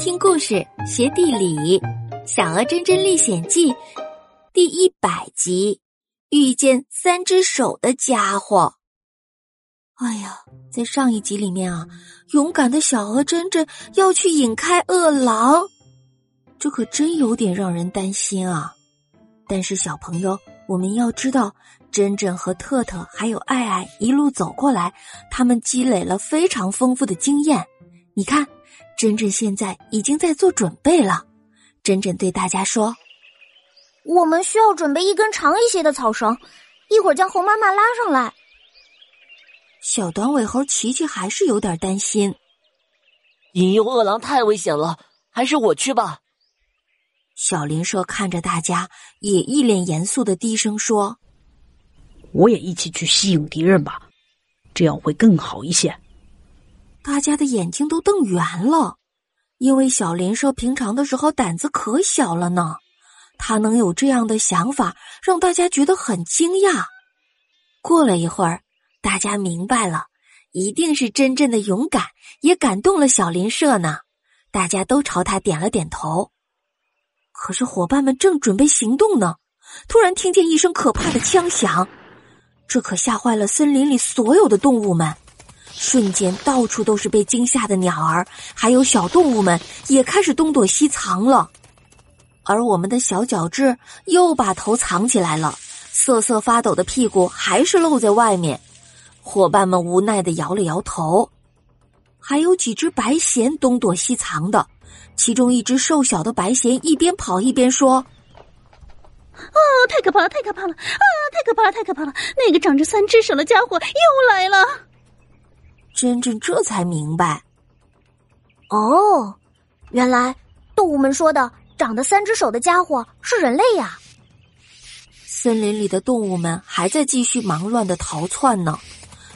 听故事学地理，《小鹅真真历险记》第一百集：遇见三只手的家伙。哎呀，在上一集里面啊，勇敢的小鹅真真要去引开饿狼，这可真有点让人担心啊！但是小朋友，我们要知道，真真和特特还有爱爱一路走过来，他们积累了非常丰富的经验。你看。珍珍现在已经在做准备了。珍珍对大家说：“我们需要准备一根长一些的草绳，一会儿将猴妈妈拉上来。”小短尾猴琪琪还是有点担心，引诱饿狼太危险了，还是我去吧。小林蛇看着大家，也一脸严肃的低声说：“我也一起去吸引敌人吧，这样会更好一些。”大家的眼睛都瞪圆了，因为小林社平常的时候胆子可小了呢，他能有这样的想法，让大家觉得很惊讶。过了一会儿，大家明白了，一定是真正的勇敢，也感动了小林社呢。大家都朝他点了点头。可是伙伴们正准备行动呢，突然听见一声可怕的枪响，这可吓坏了森林里所有的动物们。瞬间，到处都是被惊吓的鸟儿，还有小动物们也开始东躲西藏了。而我们的小脚趾又把头藏起来了，瑟瑟发抖的屁股还是露在外面。伙伴们无奈的摇了摇头。还有几只白藓东躲西藏的，其中一只瘦小的白藓一边跑一边说：“啊，太可怕了，太可怕了！啊，太可怕了，太可怕了！那个长着三只手的家伙又来了。”真真这才明白，哦，原来动物们说的长得三只手的家伙是人类呀！森林里的动物们还在继续忙乱的逃窜呢，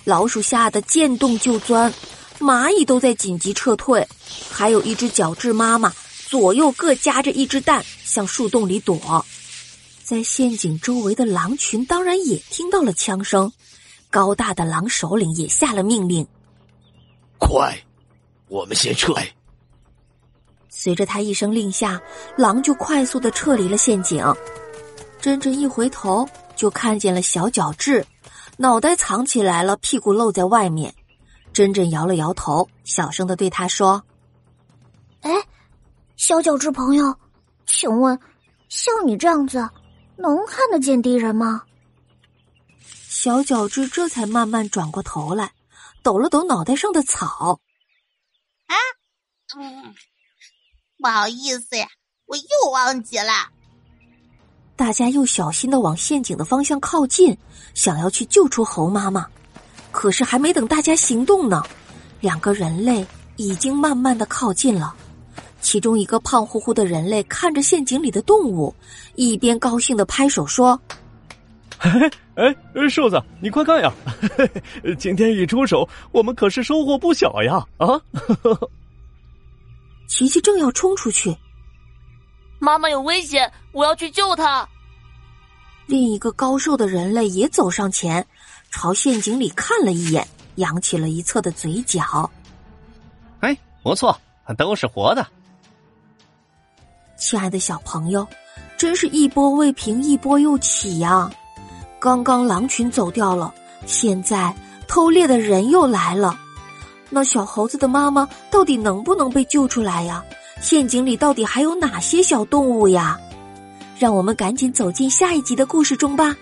老鼠吓得见洞就钻，蚂蚁都在紧急撤退，还有一只角质妈妈左右各夹着一只蛋向树洞里躲。在陷阱周围的狼群当然也听到了枪声，高大的狼首领也下了命令。快，我们先撤！随着他一声令下，狼就快速的撤离了陷阱。珍珍一回头，就看见了小角质，脑袋藏起来了，屁股露在外面。珍珍摇了摇头，小声的对他说：“哎，小角质朋友，请问，像你这样子，能看得见敌人吗？”小角质这才慢慢转过头来。抖了抖脑袋上的草，啊，嗯，不好意思呀，我又忘记了。大家又小心的往陷阱的方向靠近，想要去救出猴妈妈。可是还没等大家行动呢，两个人类已经慢慢的靠近了。其中一个胖乎乎的人类看着陷阱里的动物，一边高兴的拍手说。哎哎，瘦子，你快看呀！今天一出手，我们可是收获不小呀！啊，琪琪正要冲出去，妈妈有危险，我要去救她。另一个高瘦的人类也走上前，朝陷阱里看了一眼，扬起了一侧的嘴角。哎，不错，都是活的。亲爱的小朋友，真是一波未平，一波又起呀！刚刚狼群走掉了，现在偷猎的人又来了。那小猴子的妈妈到底能不能被救出来呀？陷阱里到底还有哪些小动物呀？让我们赶紧走进下一集的故事中吧。